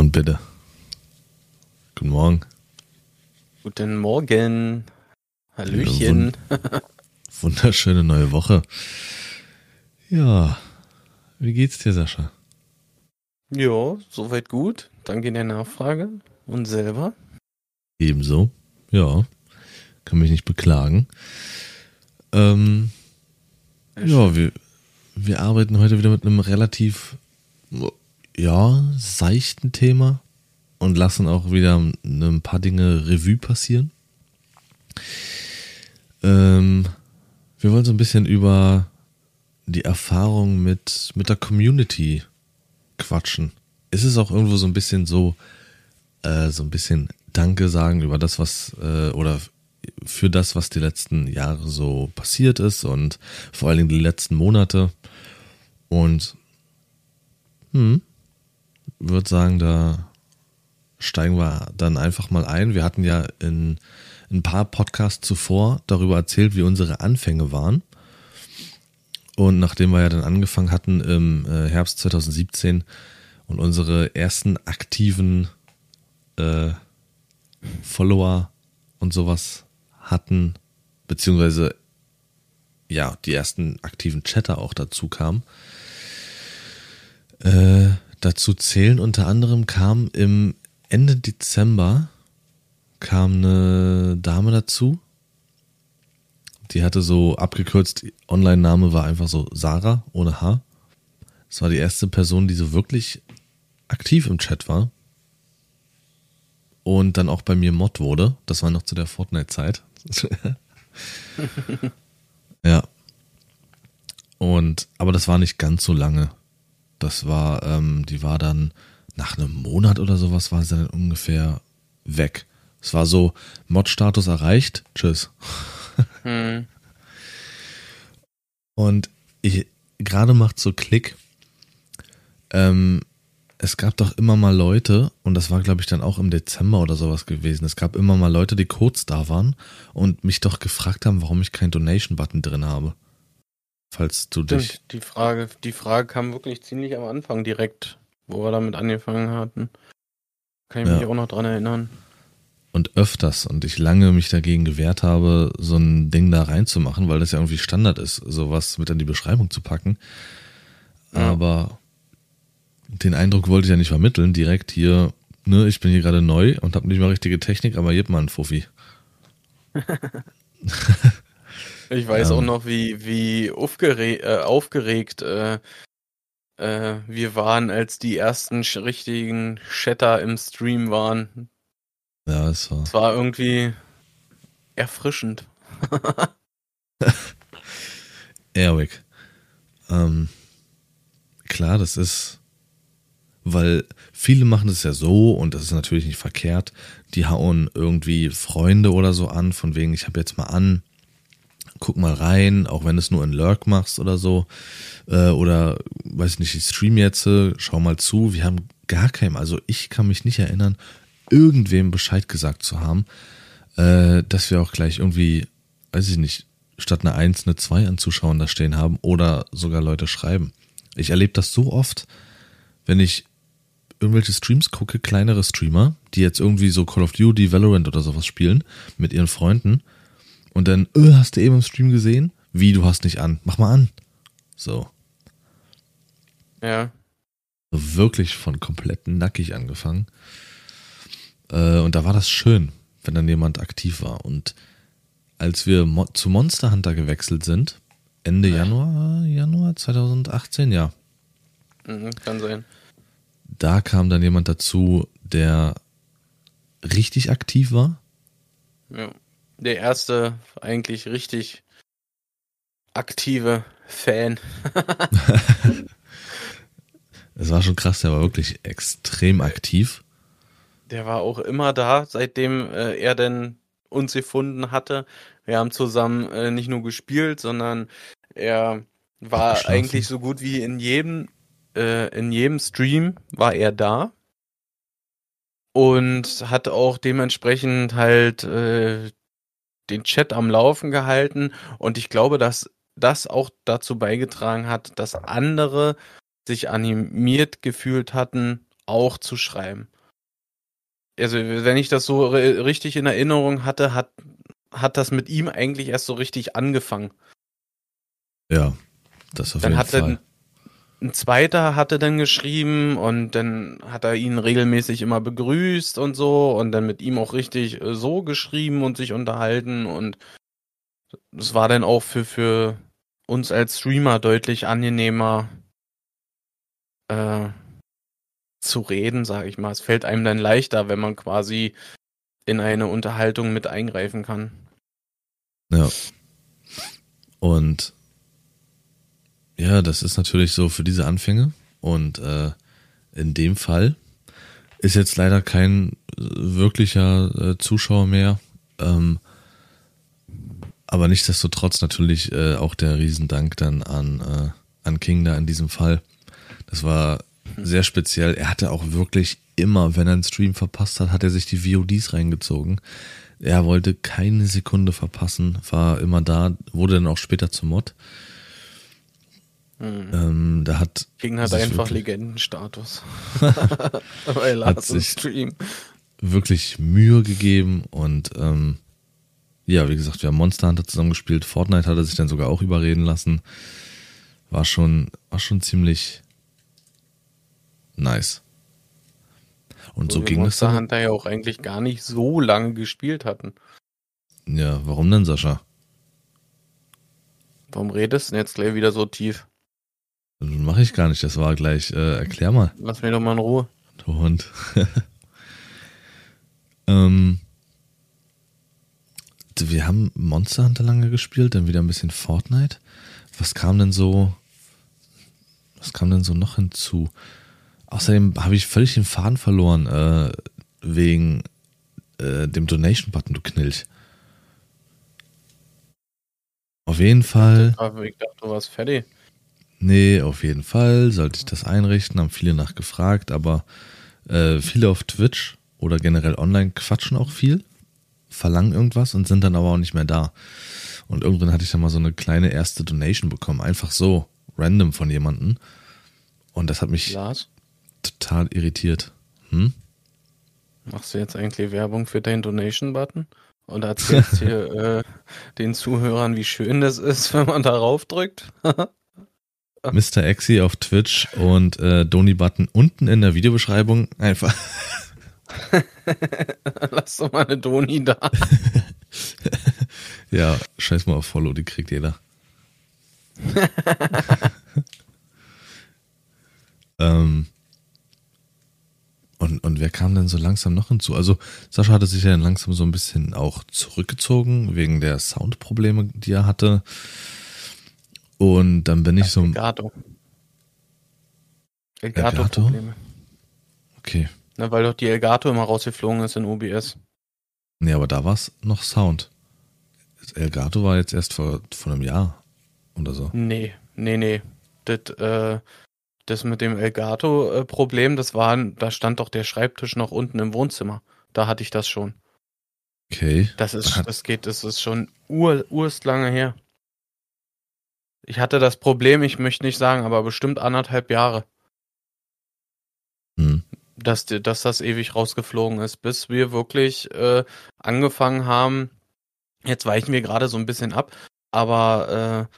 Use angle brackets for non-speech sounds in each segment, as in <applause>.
Und bitte. Guten Morgen. Guten Morgen. Hallöchen. Ja, wunderschöne neue Woche. Ja. Wie geht's dir, Sascha? Ja, soweit gut. Danke der Nachfrage. Und selber? Ebenso. Ja. Kann mich nicht beklagen. Ähm, ja, wir, wir arbeiten heute wieder mit einem relativ, ja, seichten Thema und lassen auch wieder ein paar Dinge Revue passieren. Ähm, wir wollen so ein bisschen über die Erfahrung mit, mit der Community quatschen. Ist es auch irgendwo so ein bisschen so, äh, so ein bisschen Danke sagen über das, was, äh, oder für das, was die letzten Jahre so passiert ist und vor allen Dingen die letzten Monate. Und hm, würde sagen, da steigen wir dann einfach mal ein. Wir hatten ja in, in ein paar Podcasts zuvor darüber erzählt, wie unsere Anfänge waren. Und nachdem wir ja dann angefangen hatten im äh, Herbst 2017 und unsere ersten aktiven äh, Follower und sowas hatten, beziehungsweise ja, die ersten aktiven Chatter auch dazu kamen. Äh, dazu zählen unter anderem kam im Ende Dezember kam eine Dame dazu. Die hatte so abgekürzt, Online-Name war einfach so Sarah ohne H. Das war die erste Person, die so wirklich aktiv im Chat war. Und dann auch bei mir Mod wurde. Das war noch zu der Fortnite-Zeit. <laughs> ja. Und, aber das war nicht ganz so lange. Das war, ähm, die war dann nach einem Monat oder sowas war sie dann ungefähr weg. Es war so, Mod-Status erreicht, tschüss. Hm. Und ich, gerade macht so Klick, ähm, es gab doch immer mal Leute, und das war, glaube ich, dann auch im Dezember oder sowas gewesen. Es gab immer mal Leute, die kurz da waren und mich doch gefragt haben, warum ich keinen Donation-Button drin habe. Falls du Stimmt, dich. Die Frage, die Frage kam wirklich ziemlich am Anfang direkt, wo wir damit angefangen hatten. Kann ich ja. mich auch noch dran erinnern. Und öfters und ich lange mich dagegen gewehrt habe, so ein Ding da reinzumachen, weil das ja irgendwie Standard ist, sowas mit in die Beschreibung zu packen. Ja. Aber den Eindruck wollte ich ja nicht vermitteln, direkt hier, ne, ich bin hier gerade neu und habe nicht mal richtige Technik, aber gib mal einen Fuffi. <laughs> ich weiß ähm, auch noch, wie, wie aufgeregt, äh, aufgeregt äh, äh, wir waren, als die ersten richtigen Shatter im Stream waren. Ja, es war. Es war irgendwie erfrischend. <laughs> Airwick. Ähm, klar, das ist weil viele machen es ja so und das ist natürlich nicht verkehrt. Die hauen irgendwie Freunde oder so an, von wegen, ich habe jetzt mal an, guck mal rein, auch wenn es nur in Lurk machst oder so. Äh, oder weiß nicht, ich stream jetzt, schau mal zu. Wir haben gar keinem, also ich kann mich nicht erinnern, irgendwem Bescheid gesagt zu haben, äh, dass wir auch gleich irgendwie, weiß ich nicht, statt eine 1 eine 2 an Zuschauern da stehen haben oder sogar Leute schreiben. Ich erlebe das so oft, wenn ich irgendwelche Streams gucke, kleinere Streamer, die jetzt irgendwie so Call of Duty, Valorant oder sowas spielen mit ihren Freunden und dann, öh, hast du eben im Stream gesehen? Wie, du hast nicht an? Mach mal an. So. Ja. Wirklich von komplett nackig angefangen. Äh, und da war das schön, wenn dann jemand aktiv war. Und als wir zu Monster Hunter gewechselt sind, Ende Januar, Januar 2018, ja. Mhm, kann sein da kam dann jemand dazu, der richtig aktiv war. Ja, der erste eigentlich richtig aktive Fan. <laughs> Es war schon krass, der war wirklich extrem aktiv. Der war auch immer da, seitdem äh, er denn uns gefunden hatte. Wir haben zusammen äh, nicht nur gespielt, sondern er war eigentlich so gut wie in jedem äh, in jedem Stream war er da und hat auch dementsprechend halt äh, den Chat am Laufen gehalten und ich glaube, dass das auch dazu beigetragen hat, dass andere sich animiert gefühlt hatten auch zu schreiben. Also, wenn ich das so richtig in Erinnerung hatte, hat, hat das mit ihm eigentlich erst so richtig angefangen. Ja, das auf dann jeden hat Fall. Dann, ein zweiter hatte dann geschrieben und dann hat er ihn regelmäßig immer begrüßt und so und dann mit ihm auch richtig äh, so geschrieben und sich unterhalten und es war dann auch für, für uns als Streamer deutlich angenehmer äh, zu reden, sage ich mal. Es fällt einem dann leichter, wenn man quasi in eine Unterhaltung mit eingreifen kann. Ja. Und ja, das ist natürlich so für diese Anfänge. Und äh, in dem Fall ist jetzt leider kein wirklicher äh, Zuschauer mehr. Ähm, aber nichtsdestotrotz natürlich äh, auch der Riesendank dann an, äh, an King da in diesem Fall. Das war sehr speziell. Er hatte auch wirklich immer, wenn er einen Stream verpasst hat, hat er sich die VODs reingezogen. Er wollte keine Sekunde verpassen, war immer da, wurde dann auch später zum Mod. Hm. Ähm, da hat King hat einfach wirklich- Legendenstatus. <laughs> <laughs> Weil Hat er so sich- Stream. wirklich Mühe gegeben und ähm, ja, wie gesagt, wir haben Monster Hunter zusammen gespielt. Fortnite hat er sich dann sogar auch überreden lassen. War schon, war schon ziemlich nice. Und so wir ging das Monster. Hunter ja auch eigentlich gar nicht so lange gespielt hatten. Ja, warum denn, Sascha? Warum redest du denn jetzt gleich wieder so tief? Mache ich gar nicht, das war gleich, äh, erklär mal, Lass mich doch mal in Ruhe. du Hund. <laughs> ähm, wir haben Monster Hunter lange gespielt, dann wieder ein bisschen Fortnite. Was kam denn so, was kam denn so noch hinzu? Außerdem habe ich völlig den Faden verloren, äh, wegen äh, dem Donation-Button, du Knilch. Auf jeden Fall. Ich dachte, du warst fertig. Nee, auf jeden Fall sollte ich das einrichten, haben viele nachgefragt, aber äh, viele auf Twitch oder generell online quatschen auch viel, verlangen irgendwas und sind dann aber auch nicht mehr da. Und irgendwann hatte ich dann mal so eine kleine erste Donation bekommen, einfach so, random von jemandem. Und das hat mich Lars, total irritiert. Hm? machst du jetzt eigentlich Werbung für deinen Donation-Button? Und erzählst <laughs> hier äh, den Zuhörern, wie schön das ist, wenn man darauf drückt? <laughs> Mr. Exi auf Twitch und äh, Doni-Button unten in der Videobeschreibung einfach. <laughs> Lass doch mal eine Doni da. <laughs> Ja, scheiß mal auf Follow, die kriegt jeder. <laughs> ähm, und, und wer kam denn so langsam noch hinzu? Also Sascha hatte sich ja dann langsam so ein bisschen auch zurückgezogen wegen der Soundprobleme, die er hatte. Und dann bin ich so, Elgato. Elgato? Elgato-Probleme. okay. Na, weil doch die Elgato immer rausgeflogen ist in OBS. Nee, aber da war es noch Sound. Elgato war jetzt erst vor, vor einem Jahr oder so. Nee, nee, nee. Das, äh, das mit dem Elgato-Problem, das war, da stand doch der Schreibtisch noch unten im Wohnzimmer. Da hatte ich das schon. Okay. Das ist, das geht, das ist schon ur, urst lange her. Ich hatte das Problem, ich möchte nicht sagen, aber bestimmt anderthalb Jahre, Hm. dass, dass das ewig rausgeflogen ist, bis wir wirklich äh, angefangen haben. Jetzt weichen wir gerade so ein bisschen ab, aber äh,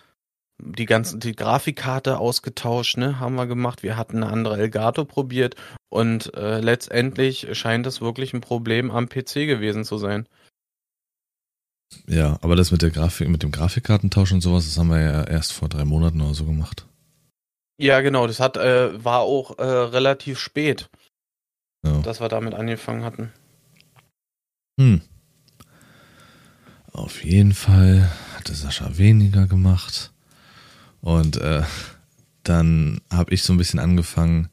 die ganzen, die Grafikkarte ausgetauscht, ne, haben wir gemacht. Wir hatten eine andere Elgato probiert und äh, letztendlich scheint es wirklich ein Problem am PC gewesen zu sein. Ja, aber das mit der Grafik, mit dem Grafikkartentausch und sowas, das haben wir ja erst vor drei Monaten oder so gemacht. Ja, genau, das hat, äh, war auch äh, relativ spät, Ja. dass wir damit angefangen hatten. Hm. Auf jeden Fall hatte Sascha weniger gemacht. Und äh, dann habe ich so ein bisschen angefangen,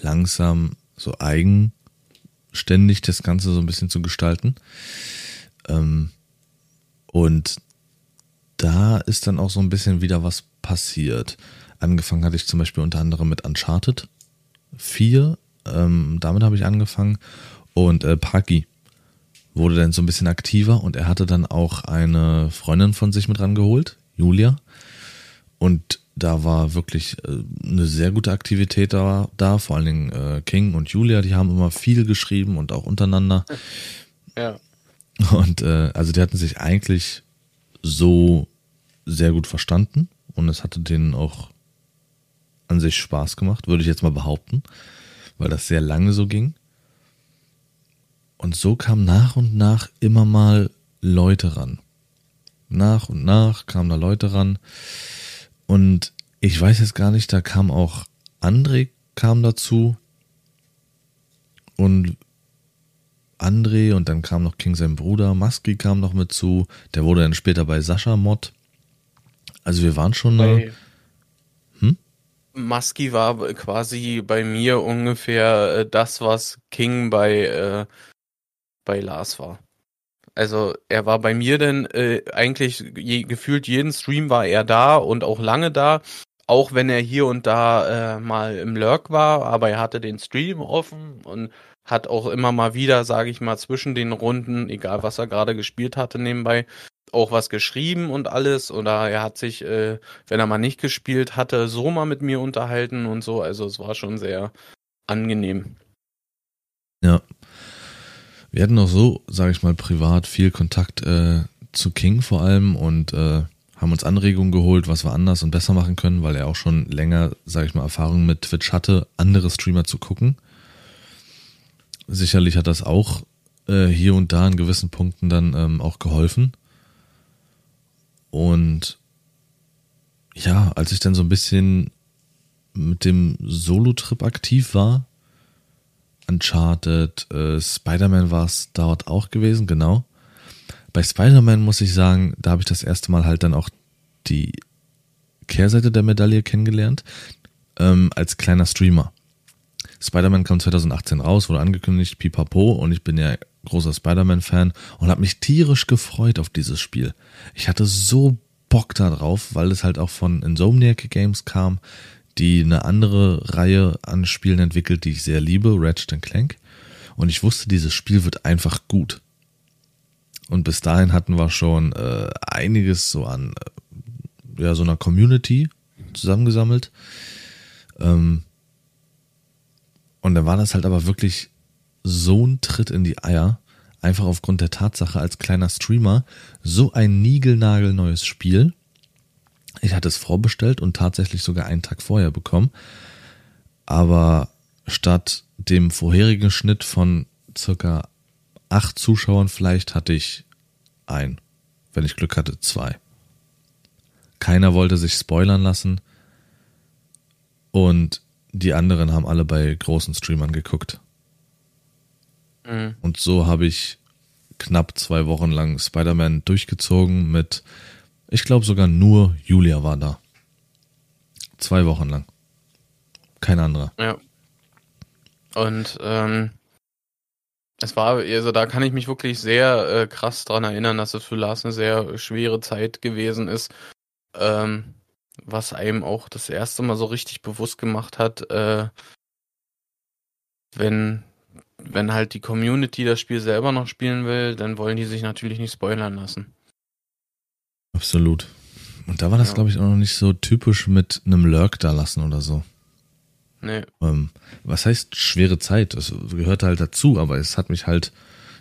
langsam so eigenständig das Ganze so ein bisschen zu gestalten. Ähm, und da ist dann auch so ein bisschen wieder was passiert. Angefangen hatte ich zum Beispiel unter anderem mit Uncharted 4. Ähm, damit habe ich angefangen. Und äh, Parky wurde dann so ein bisschen aktiver und er hatte dann auch eine Freundin von sich mit rangeholt, Julia. Und da war wirklich äh, eine sehr gute Aktivität da, da. vor allen Dingen äh, King und Julia, die haben immer viel geschrieben und auch untereinander. Ja. Und äh, also die hatten sich eigentlich so sehr gut verstanden und es hatte denen auch an sich Spaß gemacht, würde ich jetzt mal behaupten, weil das sehr lange so ging. Und so kamen nach und nach immer mal Leute ran. Nach und nach kamen da Leute ran. Und ich weiß jetzt gar nicht, da kam auch André kam dazu. Und André und dann kam noch King sein Bruder, Maski kam noch mit zu, der wurde dann später bei Sascha Mod. Also wir waren schon bei, hm? Maski war quasi bei mir ungefähr äh, das, was King bei, äh, bei Lars war. Also er war bei mir denn äh, eigentlich je, gefühlt jeden Stream war er da und auch lange da, auch wenn er hier und da äh, mal im Lurk war, aber er hatte den Stream offen und hat auch immer mal wieder, sage ich mal, zwischen den Runden, egal was er gerade gespielt hatte nebenbei, auch was geschrieben und alles. Oder er hat sich, äh, wenn er mal nicht gespielt hatte, so mal mit mir unterhalten und so. Also es war schon sehr angenehm. Ja. Wir hatten auch so, sage ich mal, privat viel Kontakt äh, zu King vor allem und äh, haben uns Anregungen geholt, was wir anders und besser machen können, weil er auch schon länger, sage ich mal, Erfahrung mit Twitch hatte, andere Streamer zu gucken. Sicherlich hat das auch äh, hier und da in gewissen Punkten dann ähm, auch geholfen. Und ja, als ich dann so ein bisschen mit dem Solo-Trip aktiv war, Uncharted, äh, Spider-Man war es dort auch gewesen, genau. Bei Spider-Man muss ich sagen, da habe ich das erste Mal halt dann auch die Kehrseite der Medaille kennengelernt, ähm, als kleiner Streamer. Spider-Man kam 2018 raus, wurde angekündigt, pipapo, und ich bin ja großer Spider-Man-Fan und habe mich tierisch gefreut auf dieses Spiel. Ich hatte so Bock da drauf, weil es halt auch von Insomniac Games kam, die eine andere Reihe an Spielen entwickelt, die ich sehr liebe, Ratchet Clank. Und ich wusste, dieses Spiel wird einfach gut. Und bis dahin hatten wir schon äh, einiges so an äh, ja so einer Community zusammengesammelt. Ähm, und dann war das halt aber wirklich so ein Tritt in die Eier, einfach aufgrund der Tatsache als kleiner Streamer, so ein niegelnagelneues Spiel. Ich hatte es vorbestellt und tatsächlich sogar einen Tag vorher bekommen. Aber statt dem vorherigen Schnitt von circa acht Zuschauern vielleicht hatte ich ein. Wenn ich Glück hatte, zwei. Keiner wollte sich spoilern lassen. Und die anderen haben alle bei großen Streamern geguckt. Mhm. Und so habe ich knapp zwei Wochen lang Spider-Man durchgezogen mit, ich glaube sogar nur Julia war da. Zwei Wochen lang. Kein anderer. Ja. Und ähm, es war, also da kann ich mich wirklich sehr äh, krass dran erinnern, dass es für Lars eine sehr schwere Zeit gewesen ist. Ähm, was einem auch das erste Mal so richtig bewusst gemacht hat, äh, wenn, wenn halt die Community das Spiel selber noch spielen will, dann wollen die sich natürlich nicht spoilern lassen. Absolut. Und da war das, ja. glaube ich, auch noch nicht so typisch mit einem Lurk da lassen oder so. Nee. Ähm, was heißt schwere Zeit? Das gehört halt dazu, aber es hat mich halt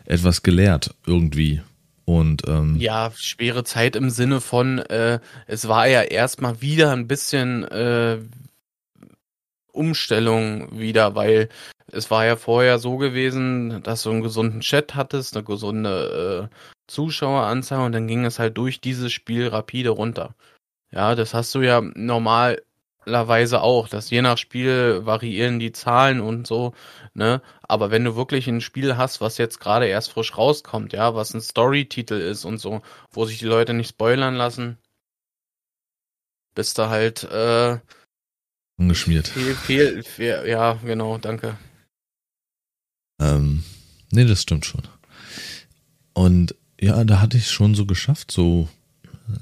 etwas gelehrt irgendwie. Und ähm, ja, schwere Zeit im Sinne von, äh, es war ja erstmal wieder ein bisschen äh, Umstellung wieder, weil es war ja vorher so gewesen, dass du einen gesunden Chat hattest, eine gesunde äh, Zuschaueranzahl und dann ging es halt durch dieses Spiel rapide runter. Ja, das hast du ja normal Weise auch, dass je nach Spiel variieren die Zahlen und so, ne? Aber wenn du wirklich ein Spiel hast, was jetzt gerade erst frisch rauskommt, ja, was ein Story-Titel ist und so, wo sich die Leute nicht spoilern lassen, bist du halt äh, ungeschmiert. Fehl, fehl, fehl, ja, genau, danke. Ähm, nee, das stimmt schon. Und ja, da hatte ich schon so geschafft, so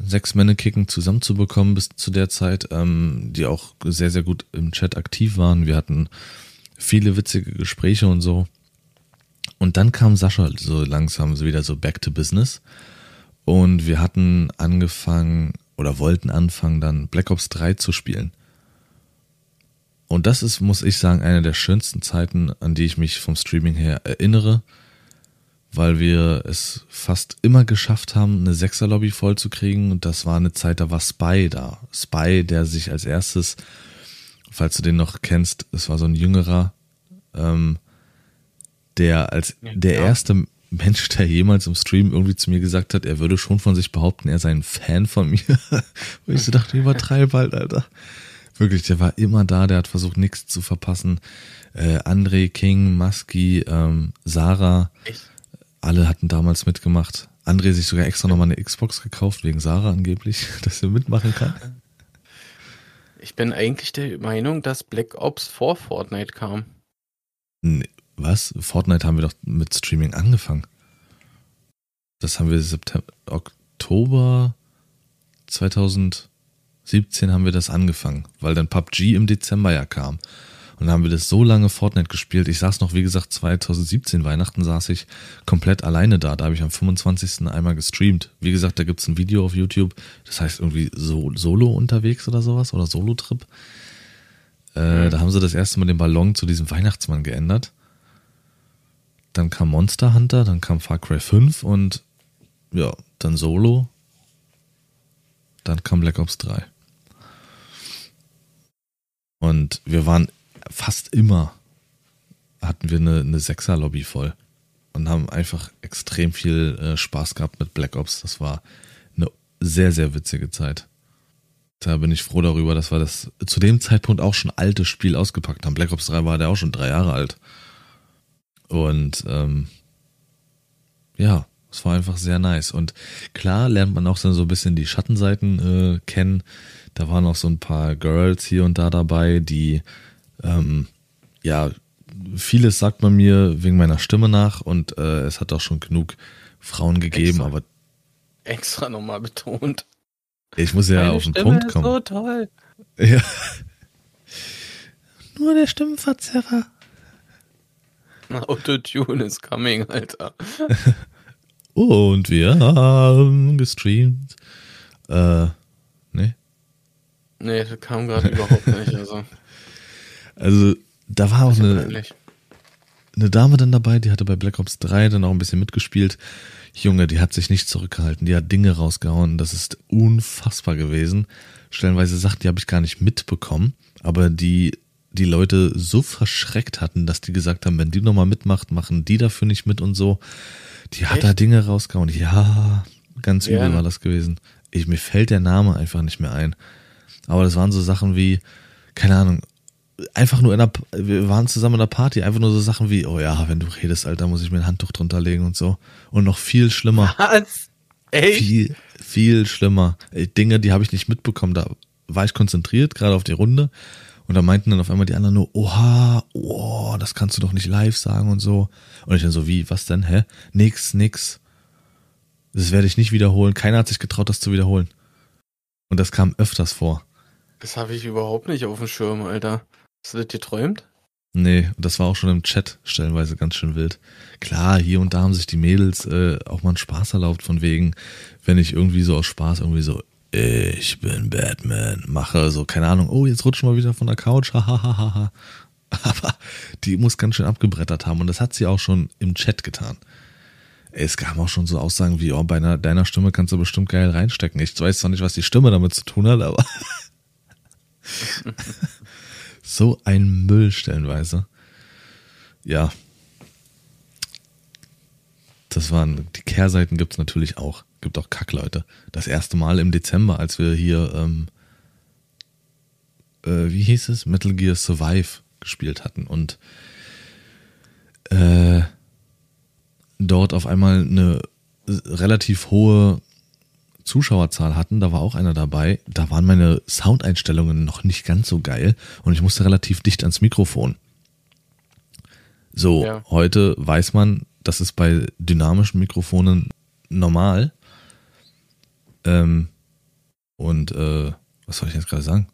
sechs Männerkicken zusammenzubekommen bis zu der Zeit, ähm, die auch sehr, sehr gut im Chat aktiv waren. Wir hatten viele witzige Gespräche und so. Und dann kam Sascha so langsam wieder so back to business. Und wir hatten angefangen, oder wollten anfangen, dann Black Ops 3 zu spielen. Und das ist, muss ich sagen, eine der schönsten Zeiten, an die ich mich vom Streaming her erinnere, weil wir es fast immer geschafft haben, eine Sechser-Lobby vollzukriegen. Und das war eine Zeit, da war Spy da. Spy, der sich als erstes, falls du den noch kennst, es war so ein jüngerer, ähm, der als der ja. erste Mensch, der jemals im Stream irgendwie zu mir gesagt hat, er würde schon von sich behaupten, er sei ein Fan von mir. Wo <laughs> ich so dachte, übertreib halt, Alter. Wirklich, der war immer da, der hat versucht, nichts zu verpassen. Äh, André, King, Maski, ähm, Sarah, Echt? Alle hatten damals mitgemacht. André sich sogar extra nochmal eine Xbox gekauft, wegen Sarah angeblich, <laughs> dass er mitmachen kann. Ich bin eigentlich der Meinung, dass Black Ops vor Fortnite kam. Nee, was? Fortnite haben wir doch mit Streaming angefangen. Das haben wir September, Oktober 2017 haben wir das angefangen, weil dann PUBG im Dezember ja kam. Und dann haben wir das so lange Fortnite gespielt. Ich saß noch, wie gesagt, 2017 Weihnachten saß ich komplett alleine da. Da habe ich am 25. einmal gestreamt. Wie gesagt, da gibt es ein Video auf YouTube. Das heißt irgendwie so, Solo unterwegs oder sowas oder Solo-Trip. Äh, mhm. Da haben sie das erste Mal den Ballon zu diesem Weihnachtsmann geändert dann kam Monster Hunter, dann kam Far Cry 5 und ja, dann Solo. Dann kam Black Ops 3. Und wir waren fast immer, hatten wir eine, eine Sechser-Lobby voll und haben einfach extrem viel äh, Spaß gehabt mit Black Ops. Das war eine sehr, sehr witzige Zeit. Da bin ich froh darüber, dass wir das zu dem Zeitpunkt auch schon altes Spiel ausgepackt haben. Black Ops 3 war der auch schon drei Jahre alt. Und ähm, ja, es war einfach sehr nice. Und klar lernt man auch so ein bisschen die Schattenseiten äh, kennen. Da waren auch so ein paar Girls hier und da dabei, die ähm, ja, vieles sagt man mir wegen meiner Stimme nach und äh, es hat auch schon genug Frauen gegeben, extra, aber extra nochmal betont. Ich muss ja Meine auf den Stimme Punkt kommen. Ist so toll. Ja. <laughs> Nur der Stimmenverzerrer. Autotune <laughs> is coming, Alter. <laughs> Und wir haben gestreamt. Äh, nee. Nee, das kam gerade überhaupt nicht. Also. Also, da war auch eine, eine Dame dann dabei, die hatte bei Black Ops 3 dann auch ein bisschen mitgespielt. Junge, die hat sich nicht zurückgehalten, die hat Dinge rausgehauen. Das ist unfassbar gewesen. Stellenweise Sachen, die habe ich gar nicht mitbekommen, aber die die Leute so verschreckt hatten, dass die gesagt haben, wenn die nochmal mitmacht, machen die dafür nicht mit und so. Die Echt? hat da Dinge rausgehauen. Ja, ganz übel ja. war das gewesen. Ich, mir fällt der Name einfach nicht mehr ein. Aber das waren so Sachen wie, keine Ahnung, einfach nur in der, wir waren zusammen in der Party, einfach nur so Sachen wie, oh ja, wenn du redest, Alter, muss ich mir ein Handtuch drunter legen und so. Und noch viel schlimmer. Was? Echt? Viel, viel schlimmer. Dinge, die habe ich nicht mitbekommen. Da war ich konzentriert, gerade auf die Runde. Und da meinten dann auf einmal die anderen nur, oha, oh, das kannst du doch nicht live sagen und so. Und ich dann so, wie, was denn, hä? Nix, nix. Das werde ich nicht wiederholen. Keiner hat sich getraut, das zu wiederholen. Und das kam öfters vor. Das habe ich überhaupt nicht auf dem Schirm, Alter. Hast du das geträumt? Nee, das war auch schon im Chat stellenweise ganz schön wild. Klar, hier und da haben sich die Mädels äh, auch mal einen Spaß erlaubt, von wegen, wenn ich irgendwie so aus Spaß irgendwie so, ich bin Batman, mache so, keine Ahnung, oh, jetzt rutschen wir wieder von der Couch, <laughs> hahaha. Aber die muss ganz schön abgebrettert haben und das hat sie auch schon im Chat getan. Es kam auch schon so Aussagen wie, oh, bei einer, deiner Stimme kannst du bestimmt geil reinstecken. Ich weiß zwar nicht, was die Stimme damit zu tun hat, aber <laughs> so ein Müll stellenweise. Ja. Das waren, die Kehrseiten gibt's natürlich auch gibt auch Kackleute. Das erste Mal im Dezember, als wir hier, ähm, äh, wie hieß es, Metal Gear Survive gespielt hatten und äh, dort auf einmal eine relativ hohe Zuschauerzahl hatten, da war auch einer dabei, da waren meine Soundeinstellungen noch nicht ganz so geil und ich musste relativ dicht ans Mikrofon. So, ja. heute weiß man, das ist bei dynamischen Mikrofonen normal. Ähm, und äh, was soll ich jetzt gerade sagen?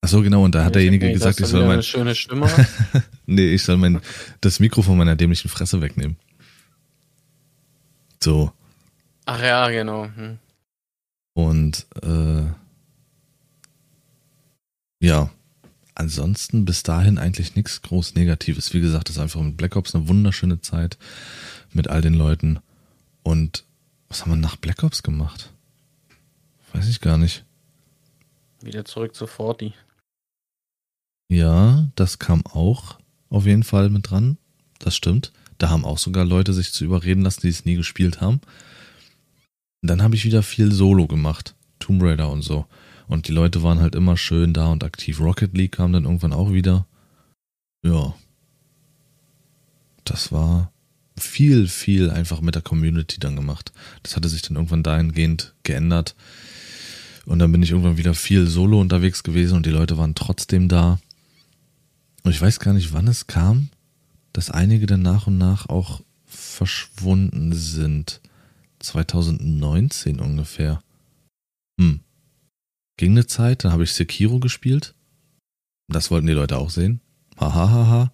Ach so, genau, und da hat derjenige nee, gesagt, ich soll mein. Schöne Stimme. <laughs> nee, ich soll mein das Mikrofon meiner dämlichen Fresse wegnehmen. So. Ach ja, genau. Hm. Und äh, ja, ansonsten bis dahin eigentlich nichts groß Negatives. Wie gesagt, das ist einfach mit Black Ops eine wunderschöne Zeit mit all den Leuten. Und was haben wir nach Black Ops gemacht? Weiß ich gar nicht. Wieder zurück zu Forti. Ja, das kam auch auf jeden Fall mit dran. Das stimmt. Da haben auch sogar Leute sich zu überreden lassen, die es nie gespielt haben. Dann habe ich wieder viel Solo gemacht. Tomb Raider und so. Und die Leute waren halt immer schön da und aktiv. Rocket League kam dann irgendwann auch wieder. Ja. Das war viel, viel einfach mit der Community dann gemacht. Das hatte sich dann irgendwann dahingehend geändert. Und dann bin ich irgendwann wieder viel solo unterwegs gewesen und die Leute waren trotzdem da. Und ich weiß gar nicht, wann es kam, dass einige dann nach und nach auch verschwunden sind. 2019 ungefähr. Hm. Ging eine Zeit, dann habe ich Sekiro gespielt. Das wollten die Leute auch sehen. Hahaha. Ha, ha, ha.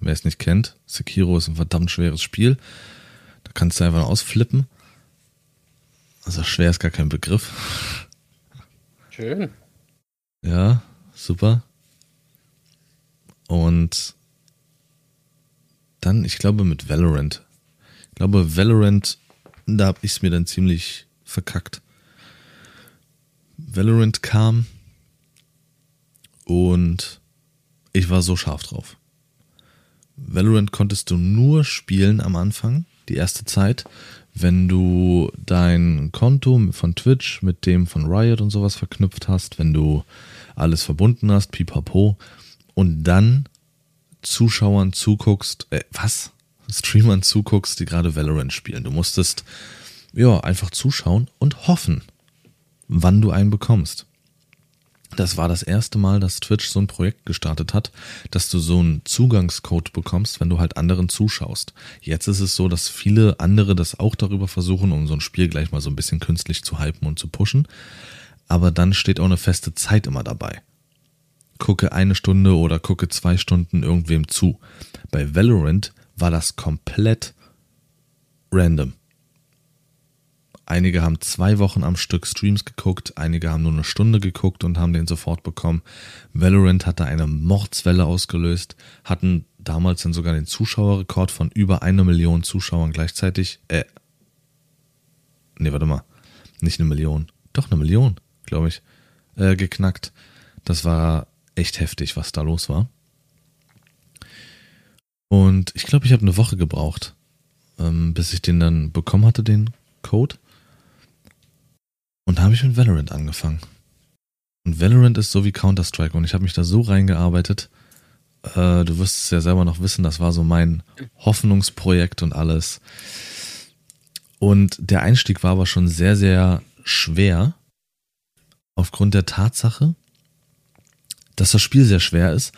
Wer es nicht kennt, Sekiro ist ein verdammt schweres Spiel. Da kannst du einfach ausflippen. Also schwer ist gar kein Begriff. Schön. Ja, super. Und dann, ich glaube, mit Valorant. Ich glaube, Valorant, da habe ich es mir dann ziemlich verkackt. Valorant kam und ich war so scharf drauf. Valorant konntest du nur spielen am Anfang, die erste Zeit, wenn du dein Konto von Twitch mit dem von Riot und sowas verknüpft hast, wenn du alles verbunden hast, pipapo, und dann Zuschauern zuguckst, äh, was? Streamern zuguckst, die gerade Valorant spielen. Du musstest, ja, einfach zuschauen und hoffen, wann du einen bekommst. Das war das erste Mal, dass Twitch so ein Projekt gestartet hat, dass du so einen Zugangscode bekommst, wenn du halt anderen zuschaust. Jetzt ist es so, dass viele andere das auch darüber versuchen, um so ein Spiel gleich mal so ein bisschen künstlich zu hypen und zu pushen. Aber dann steht auch eine feste Zeit immer dabei. Gucke eine Stunde oder gucke zwei Stunden irgendwem zu. Bei Valorant war das komplett random. Einige haben zwei Wochen am Stück Streams geguckt, einige haben nur eine Stunde geguckt und haben den sofort bekommen. Valorant hatte eine Mordswelle ausgelöst, hatten damals dann sogar den Zuschauerrekord von über eine Million Zuschauern gleichzeitig. Äh, nee, warte mal, nicht eine Million, doch eine Million, glaube ich, äh, geknackt. Das war echt heftig, was da los war. Und ich glaube, ich habe eine Woche gebraucht, ähm, bis ich den dann bekommen hatte, den Code. Und da habe ich mit Valorant angefangen. Und Valorant ist so wie Counter-Strike und ich habe mich da so reingearbeitet. Äh, du wirst es ja selber noch wissen, das war so mein Hoffnungsprojekt und alles. Und der Einstieg war aber schon sehr, sehr schwer. Aufgrund der Tatsache, dass das Spiel sehr schwer ist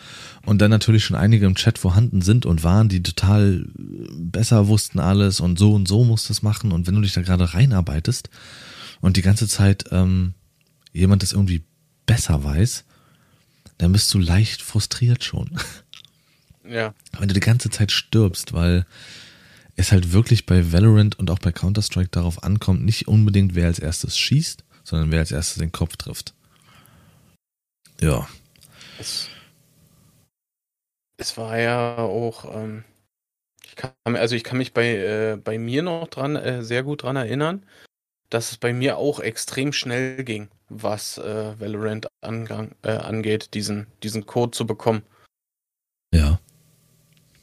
und dann natürlich schon einige im Chat vorhanden sind und waren, die total besser wussten alles und so und so musst du es machen und wenn du dich da gerade reinarbeitest und die ganze Zeit ähm, jemand das irgendwie besser weiß, dann bist du leicht frustriert schon. <laughs> Ja. Wenn du die ganze Zeit stirbst, weil es halt wirklich bei Valorant und auch bei Counter-Strike darauf ankommt, nicht unbedingt wer als erstes schießt, sondern wer als erstes den Kopf trifft. Ja. Es, es war ja auch, ähm, ich kann, also ich kann mich bei, äh, bei mir noch dran, äh, sehr gut dran erinnern, dass es bei mir auch extrem schnell ging, was äh, Valorant angang, äh, angeht, diesen, diesen Code zu bekommen. Ja.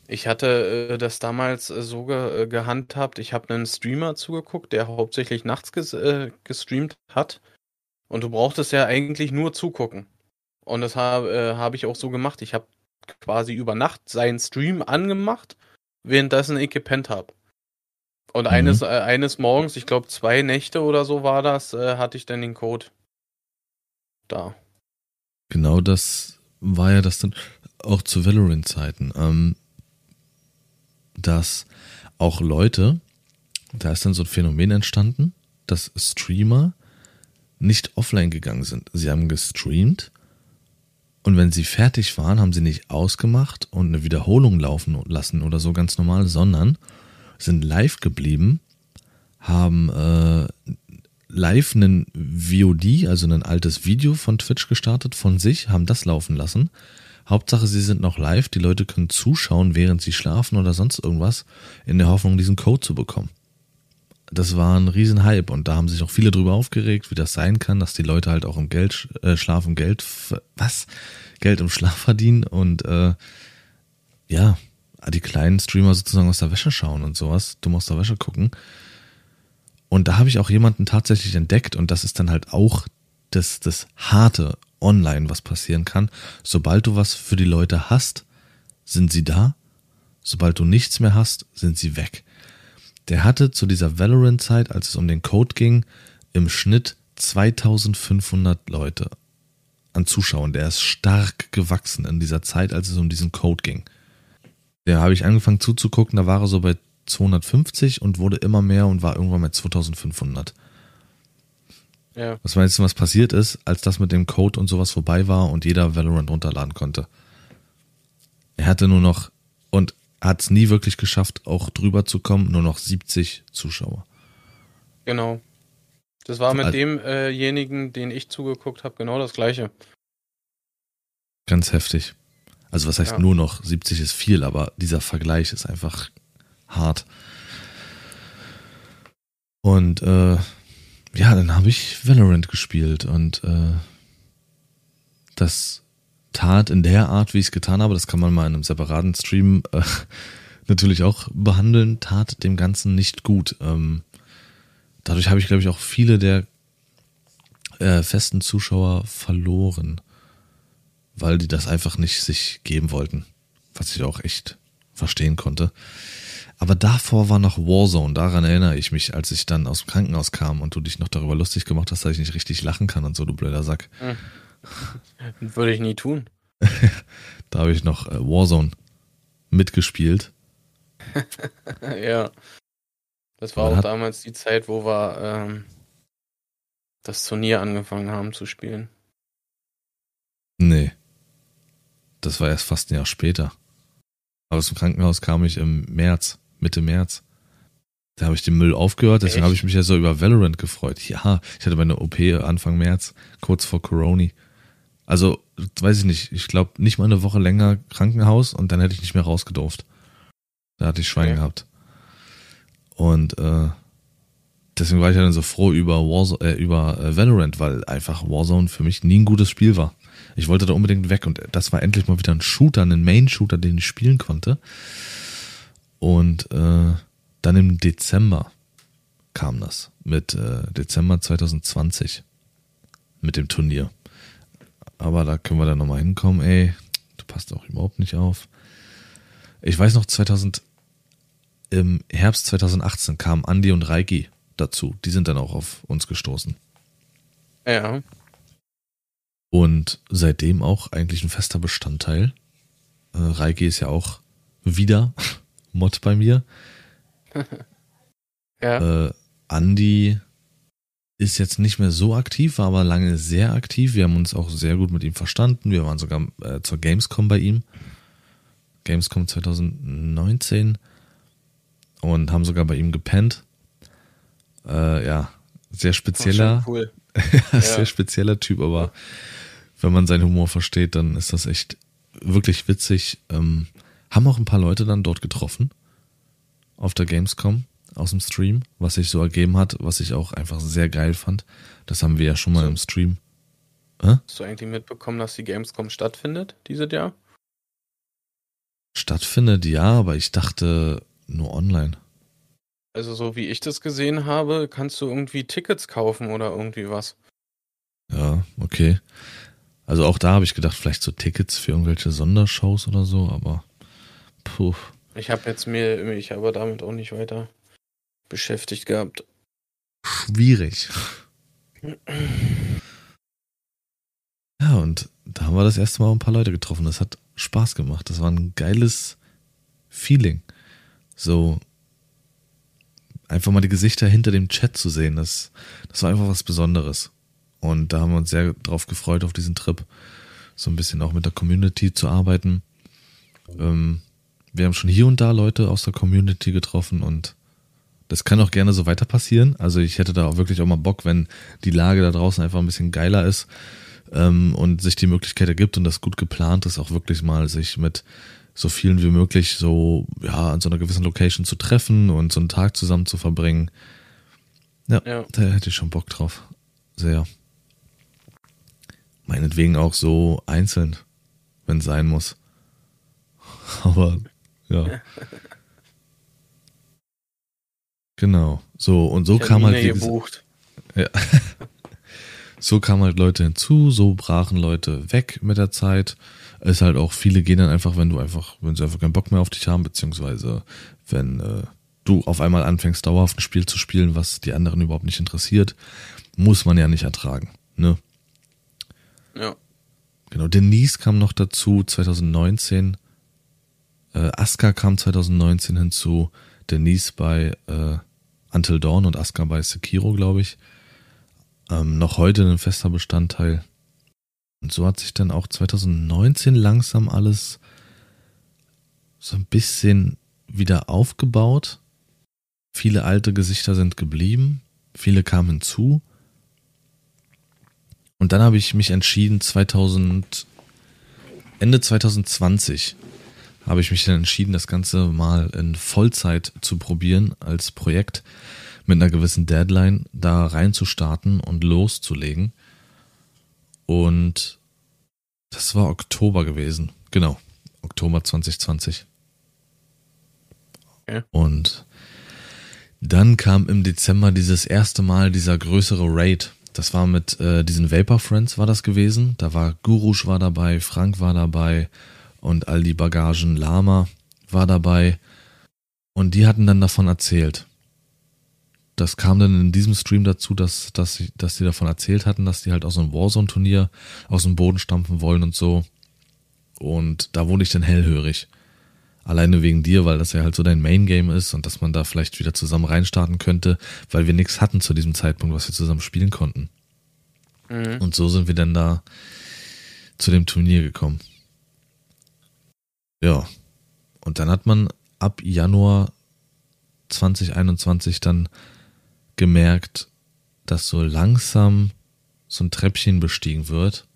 Ich hatte äh, das damals äh, so ge äh, gehandhabt, ich habe einen Streamer zugeguckt, der hauptsächlich nachts ges äh, gestreamt hat. Und du brauchtest ja eigentlich nur zugucken. Und das habe äh, hab ich auch so gemacht. Ich habe quasi über Nacht seinen Stream angemacht, währenddessen ich gepennt habe. Und mhm. eines, äh, eines Morgens, ich glaube zwei Nächte oder so war das, äh, hatte ich dann den Code da. Genau das war ja das dann auch zu Valorant-Zeiten. Ähm, dass auch Leute, da ist dann so ein Phänomen entstanden, dass Streamer nicht offline gegangen sind. Sie haben gestreamt und wenn sie fertig waren, haben sie nicht ausgemacht und eine Wiederholung laufen lassen oder so ganz normal, sondern sind live geblieben, haben äh, live einen VOD, also ein altes Video von Twitch gestartet von sich, haben das laufen lassen. Hauptsache, sie sind noch live, die Leute können zuschauen, während sie schlafen oder sonst irgendwas, in der Hoffnung, diesen Code zu bekommen. Das war ein Riesenhype und da haben sich auch viele drüber aufgeregt, wie das sein kann, dass die Leute halt auch im Geld, äh, Schlaf im Geld, was? Geld im Schlaf verdienen und äh, ja, die kleinen Streamer sozusagen aus der Wäsche schauen und sowas, dumm aus der Wäsche gucken. Und da habe ich auch jemanden tatsächlich entdeckt und das ist dann halt auch das, das harte online, was passieren kann. Sobald du was für die Leute hast, sind sie da. Sobald du nichts mehr hast, sind sie weg. Der hatte zu dieser Valorant-Zeit, als es um den Code ging, im Schnitt 2500 Leute an Zuschauern. Der ist stark gewachsen in dieser Zeit, als es um diesen Code ging. Da habe ich angefangen zuzugucken, da war er so bei 250 und wurde immer mehr und war irgendwann bei 2500. Ja. Was meinst du, was passiert ist, als das mit dem Code und sowas vorbei war und jeder Valorant runterladen konnte? Er hatte nur noch hat es nie wirklich geschafft, auch drüber zu kommen, nur noch 70 Zuschauer. Genau. Das war mit also, demjenigen, den ich zugeguckt habe, genau das gleiche. Ganz heftig. Also was heißt ja. nur noch? 70 ist viel, aber dieser Vergleich ist einfach hart. Und äh, ja, dann habe ich Valorant gespielt und äh, das tat in der Art, wie ich es getan habe, das kann man mal in einem separaten Stream äh, <laughs> natürlich auch behandeln, tat dem Ganzen nicht gut. Ähm, dadurch habe ich, glaube ich, auch viele der äh, festen Zuschauer verloren weil die das einfach nicht sich geben wollten. Was ich auch echt verstehen konnte. Aber davor war noch Warzone, daran erinnere ich mich, als ich dann aus dem Krankenhaus kam und du dich noch darüber lustig gemacht hast, dass ich nicht richtig lachen kann und so, du blöder Sack. Hm. Würde ich nie tun. <laughs> da habe ich noch äh, Warzone mitgespielt. <laughs> ja. Das war auch damals die Zeit, wo wir ähm, das Turnier angefangen haben zu spielen. Nee. Das war erst fast ein Jahr später. Aus dem Krankenhaus kam ich im März, Mitte März. Da habe ich den Müll aufgehört, deswegen habe ich mich ja so über Valorant gefreut. Ja, ich hatte meine OP Anfang März, kurz vor Corona. Also, weiß ich nicht, ich glaube nicht mal eine Woche länger Krankenhaus und dann hätte ich nicht mehr rausgedurft. Da hatte ich Schwein okay. gehabt. Und äh, deswegen war ich ja dann so froh über, Warzone, äh, über äh, Valorant, weil einfach Warzone für mich nie ein gutes Spiel war. Ich wollte da unbedingt weg und das war endlich mal wieder ein Shooter, ein Main-Shooter, den ich spielen konnte. Und äh, dann im Dezember kam das, mit äh, Dezember 2020, mit dem Turnier. Aber da können wir dann nochmal hinkommen, ey, du passt auch überhaupt nicht auf. Ich weiß noch, 2000, im Herbst 2018 kamen Andy und Reiki dazu. Die sind dann auch auf uns gestoßen. Ja. Und seitdem auch eigentlich ein fester Bestandteil. Äh, Reiki ist ja auch wieder <laughs> Mod bei mir. <laughs> ja. Äh, Andi ist jetzt nicht mehr so aktiv, war aber lange sehr aktiv. Wir haben uns auch sehr gut mit ihm verstanden. Wir waren sogar äh, zur Gamescom bei ihm. Gamescom 2019 und haben sogar bei ihm gepennt. Äh, ja, sehr spezieller, cool. <laughs> sehr ja. spezieller Typ, aber wenn man seinen Humor versteht, dann ist das echt wirklich witzig. Ähm, haben auch ein paar Leute dann dort getroffen auf der Gamescom aus dem Stream, was sich so ergeben hat, was ich auch einfach sehr geil fand. Das haben wir ja schon mal so. im Stream. Hä? Hast du eigentlich mitbekommen, dass die Gamescom stattfindet dieses Jahr? Stattfindet, ja, aber ich dachte nur online. Also so wie ich das gesehen habe, kannst du irgendwie Tickets kaufen oder irgendwie was. Ja, okay. Also auch da habe ich gedacht, vielleicht so Tickets für irgendwelche Sondershows oder so, aber puh. Ich habe jetzt mir, ich aber damit auch nicht weiter beschäftigt gehabt. Schwierig. Ja, und da haben wir das erste Mal ein paar Leute getroffen. Das hat Spaß gemacht. Das war ein geiles Feeling. So einfach mal die Gesichter hinter dem Chat zu sehen, das, das war einfach was Besonderes. Und da haben wir uns sehr drauf gefreut, auf diesen Trip. So ein bisschen auch mit der Community zu arbeiten. Ähm, wir haben schon hier und da Leute aus der Community getroffen und Das kann auch gerne so weiter passieren. Also ich hätte da auch wirklich auch mal Bock, wenn die Lage da draußen einfach ein bisschen geiler ist ähm, und sich die Möglichkeit ergibt und das gut geplant ist, auch wirklich mal sich mit so vielen wie möglich so, ja, an so einer gewissen Location zu treffen und so einen Tag zusammen zu verbringen. Ja, ja. da hätte ich schon Bock drauf. Sehr. Meinetwegen auch so einzeln, wenn es sein muss. <laughs> Aber, ja. <laughs> Genau. So, und so kam halt. Gebucht. <laughs> Ja. so kamen halt Leute hinzu, so brachen Leute weg mit der Zeit. Es halt auch, viele gehen dann einfach, wenn du einfach, wenn sie einfach keinen Bock mehr auf dich haben, beziehungsweise wenn äh, du auf einmal anfängst, dauerhaft ein Spiel zu spielen, was die anderen überhaupt nicht interessiert, muss man ja nicht ertragen. Ne? Ja. Genau, Denise kam noch dazu 2019. Äh, Aska kam 2019 hinzu. Denise bei äh, Until Dawn und Aska bei Sekiro, glaube ich. Ähm, noch heute ein fester Bestandteil. Und so hat sich dann auch 2019 langsam alles so ein bisschen wieder aufgebaut. Viele alte Gesichter sind geblieben, viele kamen hinzu. Und dann habe ich mich entschieden, 2000, Ende 2020 habe ich mich dann entschieden, das Ganze mal in Vollzeit zu probieren als Projekt mit einer gewissen Deadline da reinzustarten und loszulegen. Und das war Oktober gewesen. Genau. Oktober 2020. Ja. Und dann kam im Dezember dieses erste Mal dieser größere Raid. Das war mit äh, diesen Vapor Friends war das gewesen. Da war Gurush war dabei, Frank war dabei, und all die Bagagen. Lama war dabei und die hatten dann davon erzählt. Das kam dann in diesem Stream dazu, dass, dass, sie, dass die davon erzählt hatten, dass die halt auch so ein Warzone-Turnier aus dem Boden stampfen wollen und so. Und da wurde ich dann hellhörig. Alleine wegen dir, weil das ja halt so dein Main-Game ist und dass man da vielleicht wieder zusammen reinstarten könnte, weil wir nichts hatten zu diesem Zeitpunkt, was wir zusammen spielen konnten. Mhm. Und so sind wir dann da zu dem Turnier gekommen. Ja. Und dann hat man ab Januar 2021 dann gemerkt, dass so langsam so ein Treppchen bestiegen wird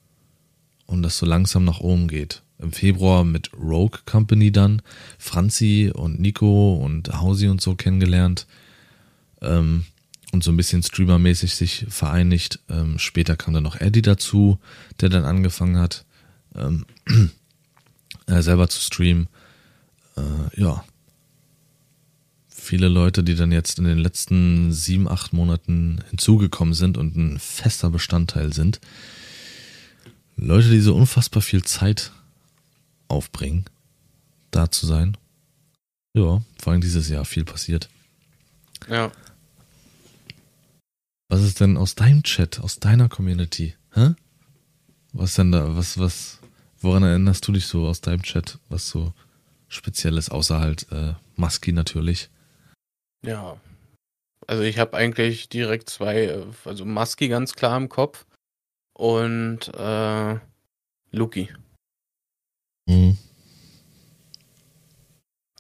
und das so langsam nach oben geht. Im Februar mit Rogue Company dann, Franzi und Nico und Hausi und so kennengelernt ähm, und so ein bisschen streamermäßig sich vereinigt. Ähm, später kam dann noch Eddie dazu, der dann angefangen hat. Ähm, äh, selber zu streamen. Äh, ja. Viele Leute, die dann jetzt in den letzten sieben, acht Monaten hinzugekommen sind und ein fester Bestandteil sind. Leute, die so unfassbar viel Zeit aufbringen, da zu sein. Ja, vor allem dieses Jahr viel passiert. Ja. Was ist denn aus deinem Chat, aus deiner Community? Hä? Was denn da, was, was, Woran erinnerst du dich so aus deinem Chat, was so Spezielles, außer halt äh, Maski natürlich? Ja, also ich habe eigentlich direkt zwei, äh, also Maski ganz klar im Kopf und äh, Luki. Mhm.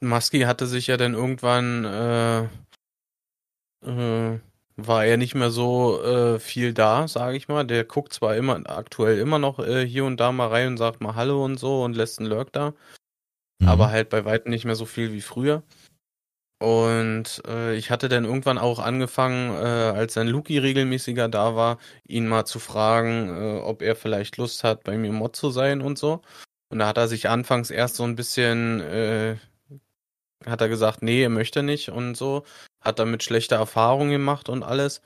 Maski hatte sich ja dann irgendwann äh, äh, war er nicht mehr so äh, viel da, sage ich mal. Der guckt zwar immer aktuell immer noch äh, hier und da mal rein und sagt mal Hallo und so und lässt einen Lurk da, mhm. aber halt bei weitem nicht mehr so viel wie früher. Und äh, ich hatte dann irgendwann auch angefangen, äh, als dann Luki regelmäßiger da war, ihn mal zu fragen, äh, ob er vielleicht Lust hat, bei mir Mod zu sein und so. Und da hat er sich anfangs erst so ein bisschen, äh, hat er gesagt, nee, er möchte nicht und so hat damit schlechte Erfahrungen gemacht und alles.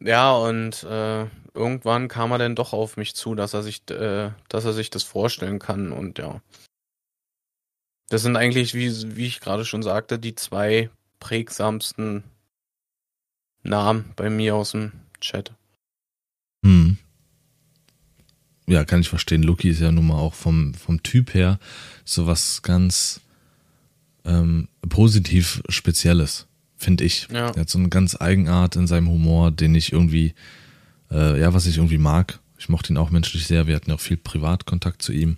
Ja, und äh, irgendwann kam er dann doch auf mich zu, dass er sich, äh, dass er sich das vorstellen kann und ja. Das sind eigentlich, wie, wie ich gerade schon sagte, die zwei prägsamsten Namen bei mir aus dem Chat. Hm. Ja, kann ich verstehen. Lucky ist ja nun mal auch vom, vom Typ her sowas ganz ähm, positiv Spezielles finde ich. Ja. Er hat so eine ganz Eigenart in seinem Humor, den ich irgendwie, äh, ja, was ich irgendwie mag. Ich mochte ihn auch menschlich sehr. Wir hatten auch viel Privatkontakt zu ihm.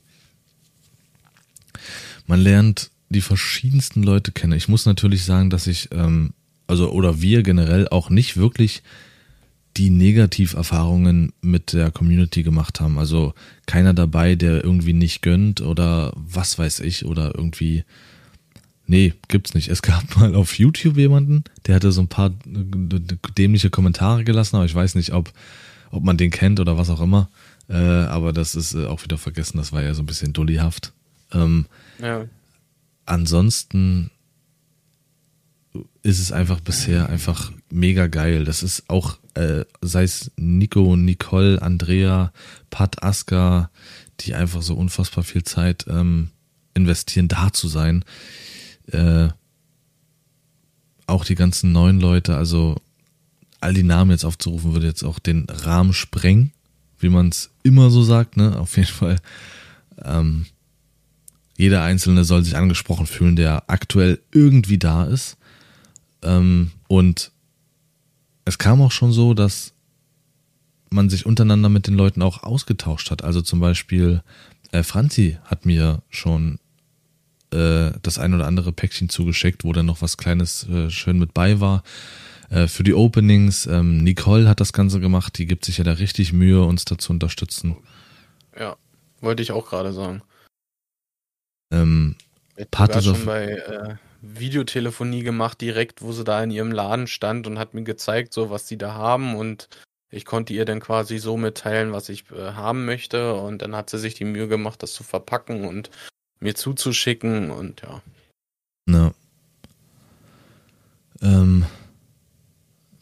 Man lernt die verschiedensten Leute kennen. Ich muss natürlich sagen, dass ich ähm, also oder wir generell auch nicht wirklich die Negativerfahrungen mit der Community gemacht haben. Also keiner dabei, der irgendwie nicht gönnt oder was weiß ich oder irgendwie. Nee, gibt's nicht. Es gab <laughs> mal auf YouTube jemanden, der hatte so ein paar dämliche Kommentare gelassen, aber ich weiß nicht, ob, ob man den kennt oder was auch immer. Äh, aber das ist äh, auch wieder vergessen, das war ja so ein bisschen dullyhaft. Ähm, ja. Ansonsten ist es einfach bisher einfach mega geil. Das ist auch, äh, sei es Nico, Nicole, Andrea, Pat, Aska, die einfach so unfassbar viel Zeit ähm, investieren, da zu sein. Äh, auch die ganzen neuen Leute, also all die Namen jetzt aufzurufen, würde jetzt auch den Rahmen sprengen, wie man es immer so sagt, ne? Auf jeden Fall. Ähm, jeder Einzelne soll sich angesprochen fühlen, der aktuell irgendwie da ist. Ähm, und es kam auch schon so, dass man sich untereinander mit den Leuten auch ausgetauscht hat. Also zum Beispiel äh, Franzi hat mir schon äh, das ein oder andere Päckchen zugeschickt, wo dann noch was Kleines äh, schön mit bei war. Äh, für die Openings, ähm, Nicole hat das Ganze gemacht, die gibt sich ja da richtig Mühe, uns da zu unterstützen. Ja, wollte ich auch gerade sagen. Ähm, ich war schon bei äh, Videotelefonie gemacht, direkt, wo sie da in ihrem Laden stand und hat mir gezeigt, so was sie da haben und ich konnte ihr dann quasi so mitteilen, was ich äh, haben möchte und dann hat sie sich die Mühe gemacht, das zu verpacken und mir zuzuschicken und ja. Ja. Ähm,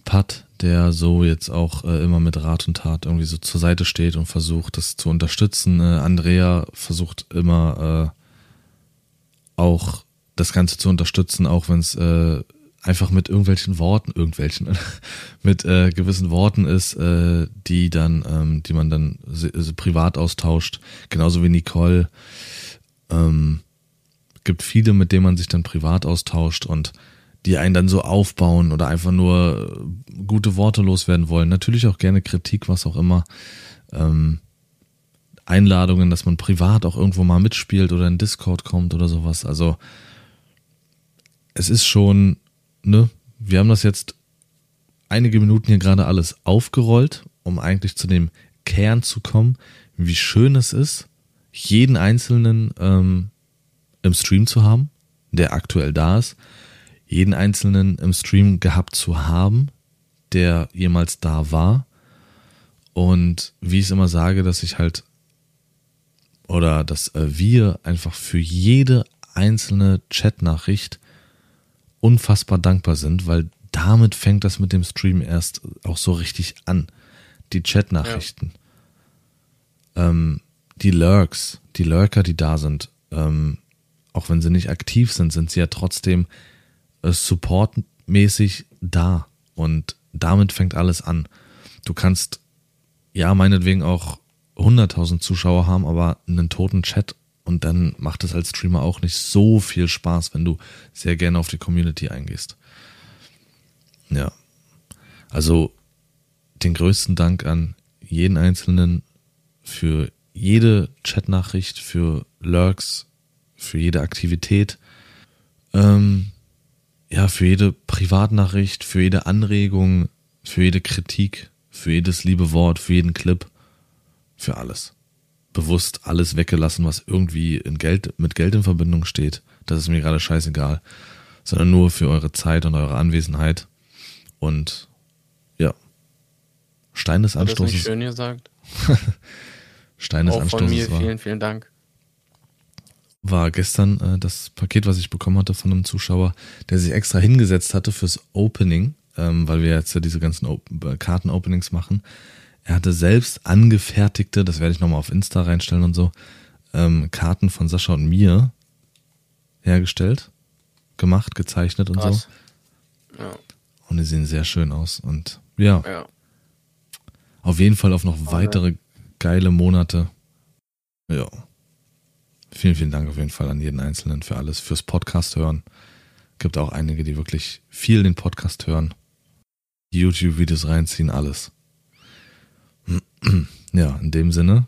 Pat, der so jetzt auch äh, immer mit Rat und Tat irgendwie so zur Seite steht und versucht, das zu unterstützen. Äh, Andrea versucht immer äh, auch das Ganze zu unterstützen, auch wenn es äh, einfach mit irgendwelchen Worten, irgendwelchen, <laughs> mit äh, gewissen Worten ist, äh, die dann, ähm, die man dann privat austauscht, genauso wie Nicole. Ähm, gibt viele, mit denen man sich dann privat austauscht und die einen dann so aufbauen oder einfach nur äh, gute Worte loswerden wollen. Natürlich auch gerne Kritik, was auch immer. Ähm, Einladungen, dass man privat auch irgendwo mal mitspielt oder in Discord kommt oder sowas. Also es ist schon, ne, wir haben das jetzt einige Minuten hier gerade alles aufgerollt, um eigentlich zu dem Kern zu kommen, wie schön es ist, jeden Einzelnen ähm, im Stream zu haben, der aktuell da ist, jeden Einzelnen im Stream gehabt zu haben, der jemals da war. Und wie ich es immer sage, dass ich halt, oder dass äh, wir einfach für jede einzelne Chatnachricht unfassbar dankbar sind, weil damit fängt das mit dem Stream erst auch so richtig an. Die Chat-Nachrichten, ja. ähm, die Lurks, die Lurker, die da sind, ähm, auch wenn sie nicht aktiv sind, sind sie ja trotzdem äh, supportmäßig da. Und damit fängt alles an. Du kannst ja meinetwegen auch 100.000 Zuschauer haben, aber einen toten Chat und dann macht es als Streamer auch nicht so viel Spaß, wenn du sehr gerne auf die Community eingehst. Ja. Also den größten Dank an jeden Einzelnen für jede Chatnachricht, für Lurks, für jede Aktivität, ähm, ja, für jede Privatnachricht, für jede Anregung, für jede Kritik, für jedes liebe Wort, für jeden Clip, für alles bewusst alles weggelassen, was irgendwie in Geld, mit Geld in Verbindung steht. Das ist mir gerade scheißegal. Sondern nur für eure Zeit und eure Anwesenheit. Und ja. Stein des Anstoßes. Hat das nicht schön gesagt? <laughs> Stein des Auch Anstoßes. Von mir war, vielen, vielen Dank. War gestern äh, das Paket, was ich bekommen hatte von einem Zuschauer, der sich extra hingesetzt hatte fürs Opening, ähm, weil wir jetzt ja diese ganzen Karten-Openings machen er hatte selbst angefertigte, das werde ich nochmal auf Insta reinstellen und so, ähm, Karten von Sascha und mir hergestellt, gemacht, gezeichnet und Krass. so. Ja. Und die sehen sehr schön aus. Und ja. ja. Auf jeden Fall auf noch weitere geile Monate. Ja. Vielen, vielen Dank auf jeden Fall an jeden Einzelnen für alles, fürs Podcast hören. Gibt auch einige, die wirklich viel den Podcast hören. YouTube-Videos reinziehen, alles. <clears throat> Ja, in dem Sinne,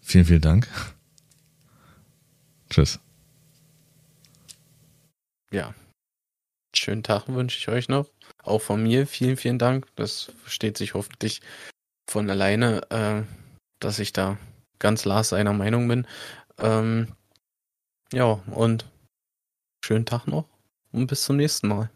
vielen, vielen Dank. <laughs> Tschüss. Ja. Schönen Tag wünsche ich euch noch. Auch von mir vielen, vielen Dank. Das versteht sich hoffentlich von alleine, äh, dass ich da ganz Lars einer Meinung bin. Ähm, ja, und schönen Tag noch und bis zum nächsten Mal.